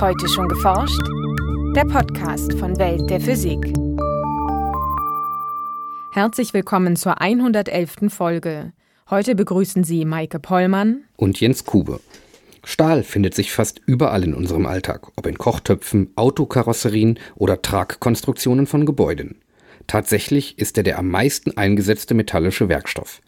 Heute schon geforscht? Der Podcast von Welt der Physik. Herzlich willkommen zur 111. Folge. Heute begrüßen Sie Maike Pollmann und Jens Kube. Stahl findet sich fast überall in unserem Alltag, ob in Kochtöpfen, Autokarosserien oder Tragkonstruktionen von Gebäuden. Tatsächlich ist er der am meisten eingesetzte metallische Werkstoff.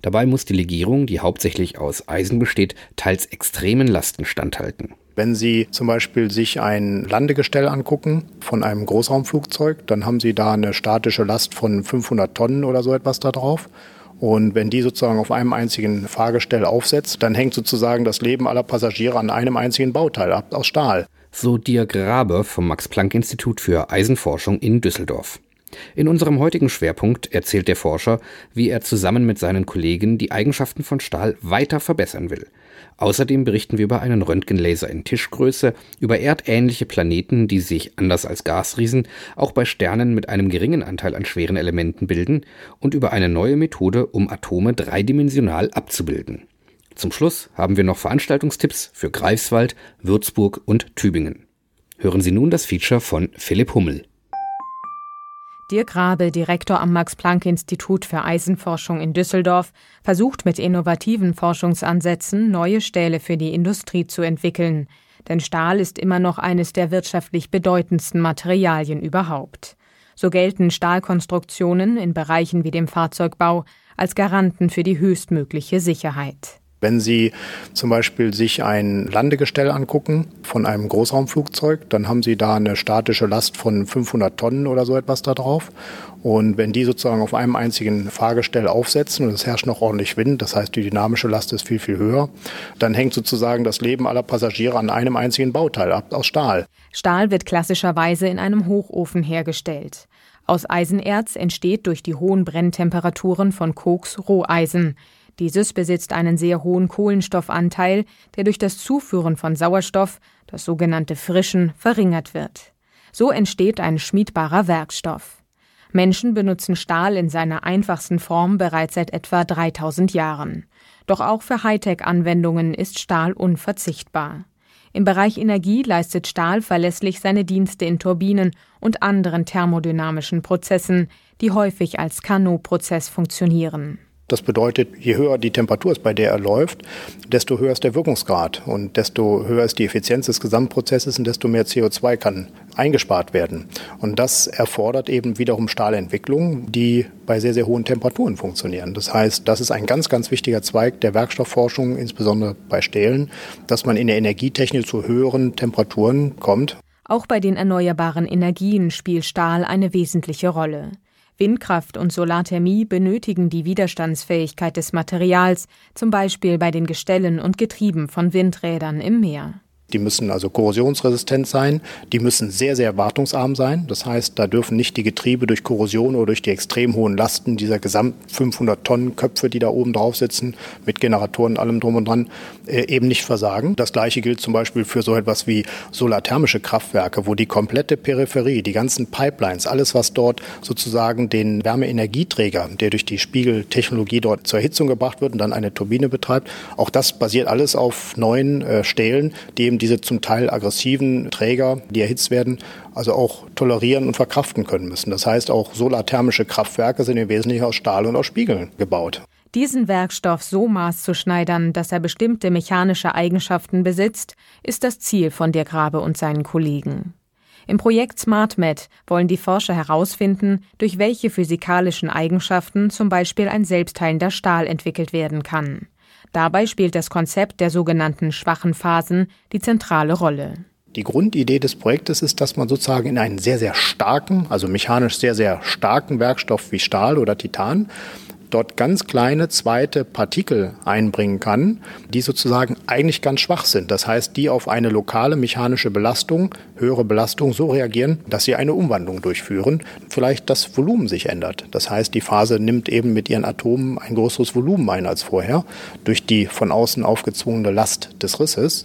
Dabei muss die Legierung, die hauptsächlich aus Eisen besteht, teils extremen Lasten standhalten. Wenn Sie zum Beispiel sich ein Landegestell angucken von einem Großraumflugzeug, dann haben Sie da eine statische Last von 500 Tonnen oder so etwas da drauf. Und wenn die sozusagen auf einem einzigen Fahrgestell aufsetzt, dann hängt sozusagen das Leben aller Passagiere an einem einzigen Bauteil ab, aus Stahl. So Dirk Grabe vom Max-Planck-Institut für Eisenforschung in Düsseldorf. In unserem heutigen Schwerpunkt erzählt der Forscher, wie er zusammen mit seinen Kollegen die Eigenschaften von Stahl weiter verbessern will. Außerdem berichten wir über einen Röntgenlaser in Tischgröße, über erdähnliche Planeten, die sich, anders als Gasriesen, auch bei Sternen mit einem geringen Anteil an schweren Elementen bilden und über eine neue Methode, um Atome dreidimensional abzubilden. Zum Schluss haben wir noch Veranstaltungstipps für Greifswald, Würzburg und Tübingen. Hören Sie nun das Feature von Philipp Hummel. Dirk Rabe, Direktor am Max-Planck-Institut für Eisenforschung in Düsseldorf, versucht mit innovativen Forschungsansätzen neue Stähle für die Industrie zu entwickeln. Denn Stahl ist immer noch eines der wirtschaftlich bedeutendsten Materialien überhaupt. So gelten Stahlkonstruktionen in Bereichen wie dem Fahrzeugbau als Garanten für die höchstmögliche Sicherheit. Wenn Sie zum Beispiel sich ein Landegestell angucken von einem Großraumflugzeug, dann haben Sie da eine statische Last von 500 Tonnen oder so etwas da drauf. Und wenn die sozusagen auf einem einzigen Fahrgestell aufsetzen und es herrscht noch ordentlich Wind, das heißt die dynamische Last ist viel, viel höher, dann hängt sozusagen das Leben aller Passagiere an einem einzigen Bauteil ab, aus Stahl. Stahl wird klassischerweise in einem Hochofen hergestellt. Aus Eisenerz entsteht durch die hohen Brenntemperaturen von Koks Roheisen. Dieses besitzt einen sehr hohen Kohlenstoffanteil, der durch das Zuführen von Sauerstoff, das sogenannte Frischen, verringert wird. So entsteht ein schmiedbarer Werkstoff. Menschen benutzen Stahl in seiner einfachsten Form bereits seit etwa 3000 Jahren. Doch auch für Hightech-Anwendungen ist Stahl unverzichtbar. Im Bereich Energie leistet Stahl verlässlich seine Dienste in Turbinen und anderen thermodynamischen Prozessen, die häufig als Carnot-Prozess funktionieren. Das bedeutet, je höher die Temperatur ist, bei der er läuft, desto höher ist der Wirkungsgrad und desto höher ist die Effizienz des Gesamtprozesses und desto mehr CO2 kann eingespart werden. Und das erfordert eben wiederum Stahlentwicklungen, die bei sehr, sehr hohen Temperaturen funktionieren. Das heißt, das ist ein ganz, ganz wichtiger Zweig der Werkstoffforschung, insbesondere bei Stählen, dass man in der Energietechnik zu höheren Temperaturen kommt. Auch bei den erneuerbaren Energien spielt Stahl eine wesentliche Rolle. Windkraft und Solarthermie benötigen die Widerstandsfähigkeit des Materials, zum Beispiel bei den Gestellen und Getrieben von Windrädern im Meer. Die müssen also korrosionsresistent sein, die müssen sehr, sehr wartungsarm sein. Das heißt, da dürfen nicht die Getriebe durch Korrosion oder durch die extrem hohen Lasten dieser gesamt 500 Tonnen Köpfe, die da oben drauf sitzen, mit Generatoren, allem drum und dran, äh, eben nicht versagen. Das gleiche gilt zum Beispiel für so etwas wie solarthermische Kraftwerke, wo die komplette Peripherie, die ganzen Pipelines, alles, was dort sozusagen den Wärmeenergieträger, der durch die Spiegeltechnologie dort zur Erhitzung gebracht wird und dann eine Turbine betreibt, auch das basiert alles auf neuen äh, Stählen, die eben diese zum Teil aggressiven Träger, die erhitzt werden, also auch tolerieren und verkraften können müssen. Das heißt, auch solarthermische Kraftwerke sind im Wesentlichen aus Stahl und aus Spiegeln gebaut. Diesen Werkstoff so maßzuschneidern, dass er bestimmte mechanische Eigenschaften besitzt, ist das Ziel von Dirk Grabe und seinen Kollegen. Im Projekt SmartMed wollen die Forscher herausfinden, durch welche physikalischen Eigenschaften zum Beispiel ein selbstheilender Stahl entwickelt werden kann. Dabei spielt das Konzept der sogenannten schwachen Phasen die zentrale Rolle. Die Grundidee des Projektes ist, dass man sozusagen in einen sehr, sehr starken, also mechanisch sehr, sehr starken Werkstoff wie Stahl oder Titan dort ganz kleine zweite Partikel einbringen kann, die sozusagen eigentlich ganz schwach sind. Das heißt, die auf eine lokale mechanische Belastung, höhere Belastung so reagieren, dass sie eine Umwandlung durchführen, vielleicht das Volumen sich ändert. Das heißt, die Phase nimmt eben mit ihren Atomen ein größeres Volumen ein als vorher durch die von außen aufgezwungene Last des Risses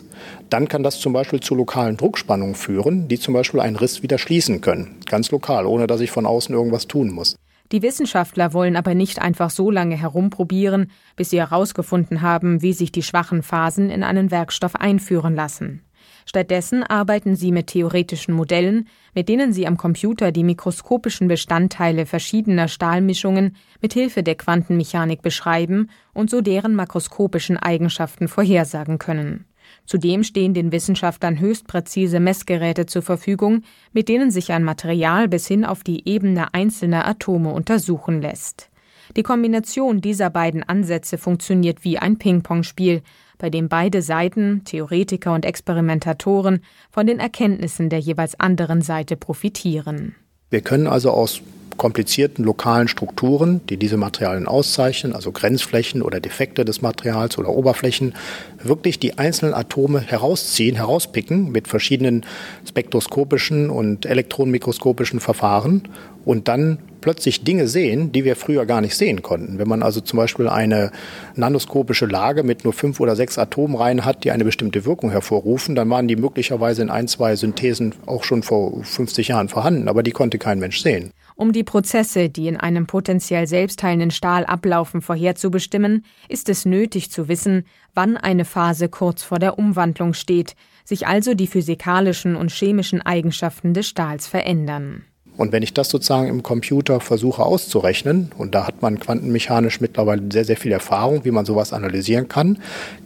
dann kann das zum Beispiel zu lokalen Druckspannungen führen, die zum Beispiel einen Riss wieder schließen können, ganz lokal, ohne dass ich von außen irgendwas tun muss. Die Wissenschaftler wollen aber nicht einfach so lange herumprobieren, bis sie herausgefunden haben, wie sich die schwachen Phasen in einen Werkstoff einführen lassen. Stattdessen arbeiten sie mit theoretischen Modellen, mit denen sie am Computer die mikroskopischen Bestandteile verschiedener Stahlmischungen mit Hilfe der Quantenmechanik beschreiben und so deren makroskopischen Eigenschaften vorhersagen können. Zudem stehen den Wissenschaftlern höchst präzise Messgeräte zur Verfügung, mit denen sich ein Material bis hin auf die Ebene einzelner Atome untersuchen lässt. Die Kombination dieser beiden Ansätze funktioniert wie ein Ping-Pong-Spiel, bei dem beide Seiten, Theoretiker und Experimentatoren, von den Erkenntnissen der jeweils anderen Seite profitieren. Wir können also aus komplizierten lokalen Strukturen, die diese Materialien auszeichnen, also Grenzflächen oder Defekte des Materials oder Oberflächen, wirklich die einzelnen Atome herausziehen, herauspicken mit verschiedenen spektroskopischen und elektronenmikroskopischen Verfahren und dann plötzlich Dinge sehen, die wir früher gar nicht sehen konnten. Wenn man also zum Beispiel eine nanoskopische Lage mit nur fünf oder sechs Atomreihen hat, die eine bestimmte Wirkung hervorrufen, dann waren die möglicherweise in ein, zwei Synthesen auch schon vor 50 Jahren vorhanden, aber die konnte kein Mensch sehen. Um die Prozesse, die in einem potenziell selbstheilenden Stahl ablaufen, vorherzubestimmen, ist es nötig zu wissen, wann eine Phase kurz vor der Umwandlung steht, sich also die physikalischen und chemischen Eigenschaften des Stahls verändern. Und wenn ich das sozusagen im Computer versuche auszurechnen, und da hat man quantenmechanisch mittlerweile sehr, sehr viel Erfahrung, wie man sowas analysieren kann,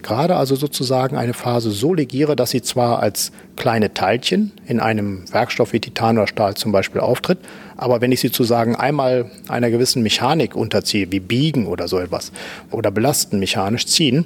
gerade also sozusagen eine Phase so legiere, dass sie zwar als kleine Teilchen in einem Werkstoff wie Titan oder Stahl zum Beispiel auftritt, aber wenn ich sie sozusagen einmal einer gewissen Mechanik unterziehe, wie biegen oder so etwas, oder belasten, mechanisch ziehen,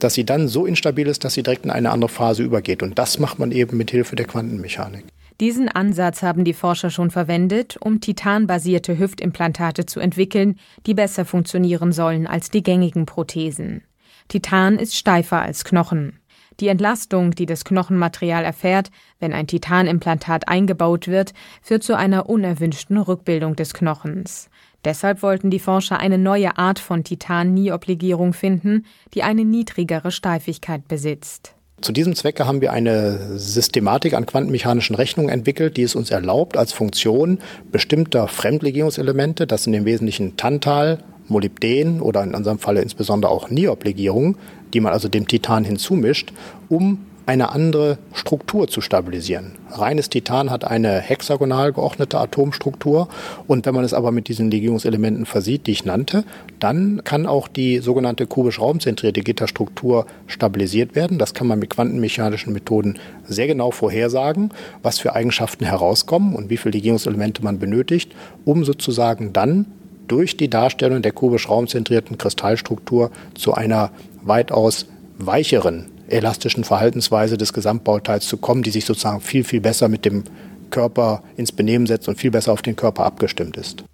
dass sie dann so instabil ist, dass sie direkt in eine andere Phase übergeht. Und das macht man eben mit Hilfe der Quantenmechanik. Diesen Ansatz haben die Forscher schon verwendet, um titanbasierte Hüftimplantate zu entwickeln, die besser funktionieren sollen als die gängigen Prothesen. Titan ist steifer als Knochen. Die Entlastung, die das Knochenmaterial erfährt, wenn ein Titanimplantat eingebaut wird, führt zu einer unerwünschten Rückbildung des Knochens. Deshalb wollten die Forscher eine neue Art von Titan-Niobligierung finden, die eine niedrigere Steifigkeit besitzt. Zu diesem Zwecke haben wir eine Systematik an quantenmechanischen Rechnungen entwickelt, die es uns erlaubt, als Funktion bestimmter Fremdlegierungselemente, das sind im Wesentlichen Tantal, Molybden oder in unserem Falle insbesondere auch Nioblegierungen, die man also dem Titan hinzumischt, um eine andere Struktur zu stabilisieren. Reines Titan hat eine hexagonal geordnete Atomstruktur und wenn man es aber mit diesen Legierungselementen versieht, die ich nannte, dann kann auch die sogenannte kubisch raumzentrierte Gitterstruktur stabilisiert werden. Das kann man mit quantenmechanischen Methoden sehr genau vorhersagen, was für Eigenschaften herauskommen und wie viele Legierungselemente man benötigt, um sozusagen dann durch die Darstellung der kubisch raumzentrierten Kristallstruktur zu einer weitaus weicheren elastischen Verhaltensweise des Gesamtbauteils zu kommen, die sich sozusagen viel, viel besser mit dem Körper ins Benehmen setzt und viel besser auf den Körper abgestimmt ist.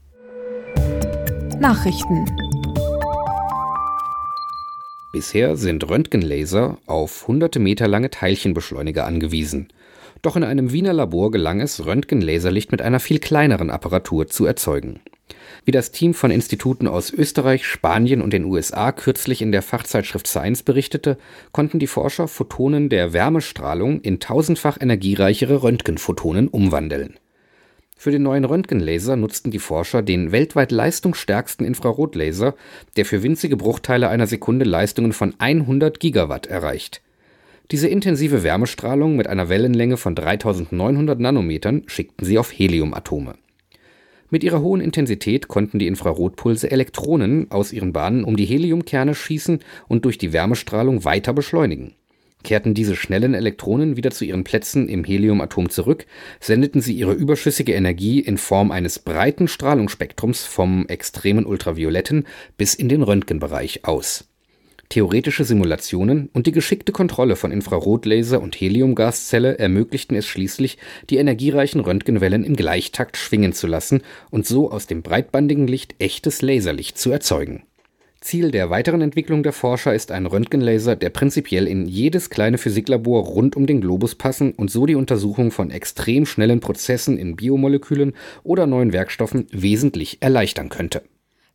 Nachrichten Bisher sind Röntgenlaser auf hunderte Meter lange Teilchenbeschleuniger angewiesen. Doch in einem Wiener Labor gelang es, Röntgenlaserlicht mit einer viel kleineren Apparatur zu erzeugen. Wie das Team von Instituten aus Österreich, Spanien und den USA kürzlich in der Fachzeitschrift Science berichtete, konnten die Forscher Photonen der Wärmestrahlung in tausendfach energiereichere Röntgenphotonen umwandeln. Für den neuen Röntgenlaser nutzten die Forscher den weltweit leistungsstärksten Infrarotlaser, der für winzige Bruchteile einer Sekunde Leistungen von 100 Gigawatt erreicht. Diese intensive Wärmestrahlung mit einer Wellenlänge von 3900 Nanometern schickten sie auf Heliumatome. Mit ihrer hohen Intensität konnten die Infrarotpulse Elektronen aus ihren Bahnen um die Heliumkerne schießen und durch die Wärmestrahlung weiter beschleunigen. Kehrten diese schnellen Elektronen wieder zu ihren Plätzen im Heliumatom zurück, sendeten sie ihre überschüssige Energie in Form eines breiten Strahlungsspektrums vom extremen Ultravioletten bis in den Röntgenbereich aus Theoretische Simulationen und die geschickte Kontrolle von Infrarotlaser und Heliumgaszelle ermöglichten es schließlich, die energiereichen Röntgenwellen im Gleichtakt schwingen zu lassen und so aus dem breitbandigen Licht echtes Laserlicht zu erzeugen. Ziel der weiteren Entwicklung der Forscher ist ein Röntgenlaser, der prinzipiell in jedes kleine Physiklabor rund um den Globus passen und so die Untersuchung von extrem schnellen Prozessen in Biomolekülen oder neuen Werkstoffen wesentlich erleichtern könnte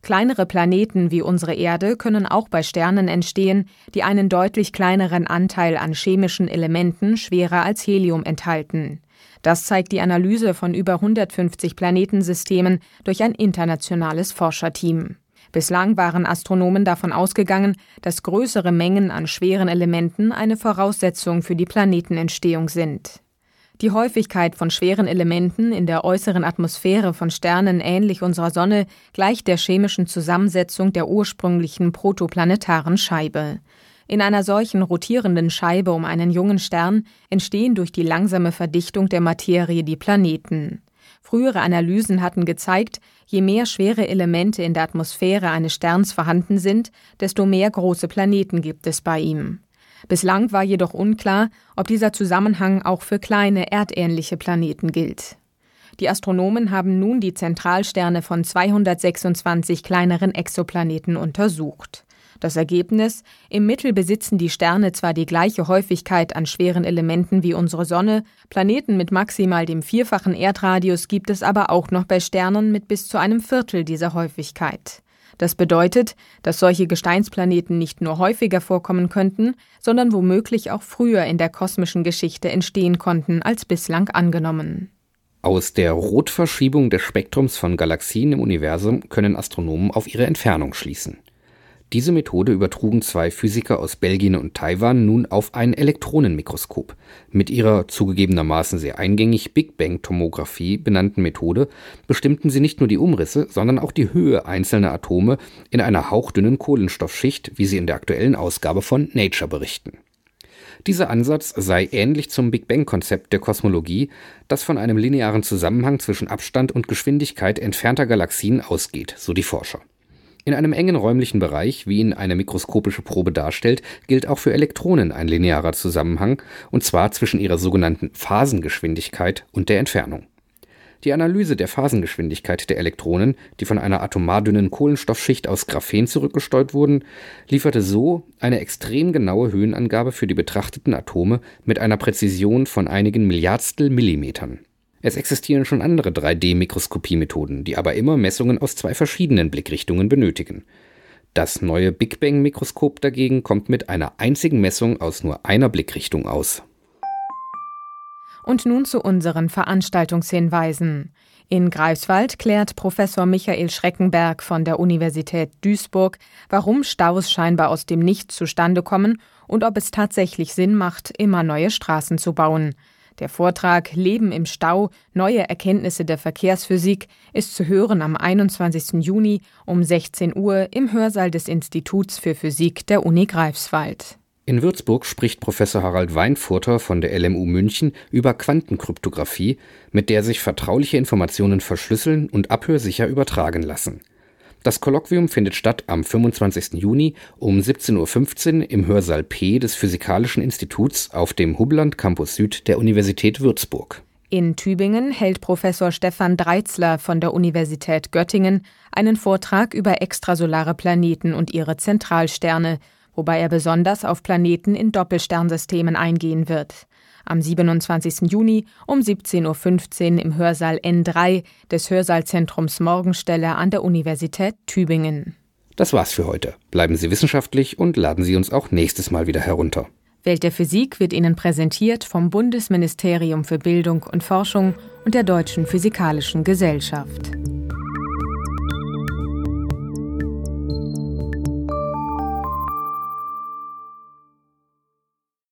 Kleinere Planeten wie unsere Erde können auch bei Sternen entstehen, die einen deutlich kleineren Anteil an chemischen Elementen schwerer als Helium enthalten. Das zeigt die Analyse von über 150 Planetensystemen durch ein internationales Forscherteam. Bislang waren Astronomen davon ausgegangen, dass größere Mengen an schweren Elementen eine Voraussetzung für die Planetenentstehung sind. Die Häufigkeit von schweren Elementen in der äußeren Atmosphäre von Sternen ähnlich unserer Sonne gleicht der chemischen Zusammensetzung der ursprünglichen protoplanetaren Scheibe. In einer solchen rotierenden Scheibe um einen jungen Stern entstehen durch die langsame Verdichtung der Materie die Planeten. Frühere Analysen hatten gezeigt, je mehr schwere Elemente in der Atmosphäre eines Sterns vorhanden sind, desto mehr große Planeten gibt es bei ihm. Bislang war jedoch unklar, ob dieser Zusammenhang auch für kleine erdähnliche Planeten gilt. Die Astronomen haben nun die Zentralsterne von 226 kleineren Exoplaneten untersucht. Das Ergebnis Im Mittel besitzen die Sterne zwar die gleiche Häufigkeit an schweren Elementen wie unsere Sonne, Planeten mit maximal dem vierfachen Erdradius gibt es aber auch noch bei Sternen mit bis zu einem Viertel dieser Häufigkeit. Das bedeutet, dass solche Gesteinsplaneten nicht nur häufiger vorkommen könnten, sondern womöglich auch früher in der kosmischen Geschichte entstehen konnten als bislang angenommen. Aus der Rotverschiebung des Spektrums von Galaxien im Universum können Astronomen auf ihre Entfernung schließen. Diese Methode übertrugen zwei Physiker aus Belgien und Taiwan nun auf ein Elektronenmikroskop. Mit ihrer zugegebenermaßen sehr eingängig Big-Bang-Tomographie benannten Methode bestimmten sie nicht nur die Umrisse, sondern auch die Höhe einzelner Atome in einer hauchdünnen Kohlenstoffschicht, wie sie in der aktuellen Ausgabe von Nature berichten. Dieser Ansatz sei ähnlich zum Big Bang-Konzept der Kosmologie, das von einem linearen Zusammenhang zwischen Abstand und Geschwindigkeit entfernter Galaxien ausgeht, so die Forscher. In einem engen räumlichen Bereich, wie ihn eine mikroskopische Probe darstellt, gilt auch für Elektronen ein linearer Zusammenhang, und zwar zwischen ihrer sogenannten Phasengeschwindigkeit und der Entfernung. Die Analyse der Phasengeschwindigkeit der Elektronen, die von einer atomardünnen Kohlenstoffschicht aus Graphen zurückgesteuert wurden, lieferte so eine extrem genaue Höhenangabe für die betrachteten Atome mit einer Präzision von einigen Milliardstel Millimetern es existieren schon andere 3D-Mikroskopiemethoden, die aber immer Messungen aus zwei verschiedenen Blickrichtungen benötigen. Das neue Big Bang-Mikroskop dagegen kommt mit einer einzigen Messung aus nur einer Blickrichtung aus. Und nun zu unseren Veranstaltungshinweisen. In Greifswald klärt Professor Michael Schreckenberg von der Universität Duisburg, warum Staus scheinbar aus dem Nichts zustande kommen und ob es tatsächlich Sinn macht, immer neue Straßen zu bauen. Der Vortrag Leben im Stau, neue Erkenntnisse der Verkehrsphysik ist zu hören am 21. Juni um 16 Uhr im Hörsaal des Instituts für Physik der Uni Greifswald. In Würzburg spricht Professor Harald Weinfurter von der LMU München über Quantenkryptographie, mit der sich vertrauliche Informationen verschlüsseln und abhörsicher übertragen lassen. Das Kolloquium findet statt am 25. Juni um 17.15 Uhr im Hörsaal P des Physikalischen Instituts auf dem Hubland Campus Süd der Universität Würzburg. In Tübingen hält Professor Stefan Dreitzler von der Universität Göttingen einen Vortrag über extrasolare Planeten und ihre Zentralsterne, wobei er besonders auf Planeten in Doppelsternsystemen eingehen wird am 27. Juni um 17.15 Uhr im Hörsaal N3 des Hörsaalzentrums Morgenstelle an der Universität Tübingen. Das war's für heute. Bleiben Sie wissenschaftlich und laden Sie uns auch nächstes Mal wieder herunter. Welt der Physik wird Ihnen präsentiert vom Bundesministerium für Bildung und Forschung und der Deutschen Physikalischen Gesellschaft.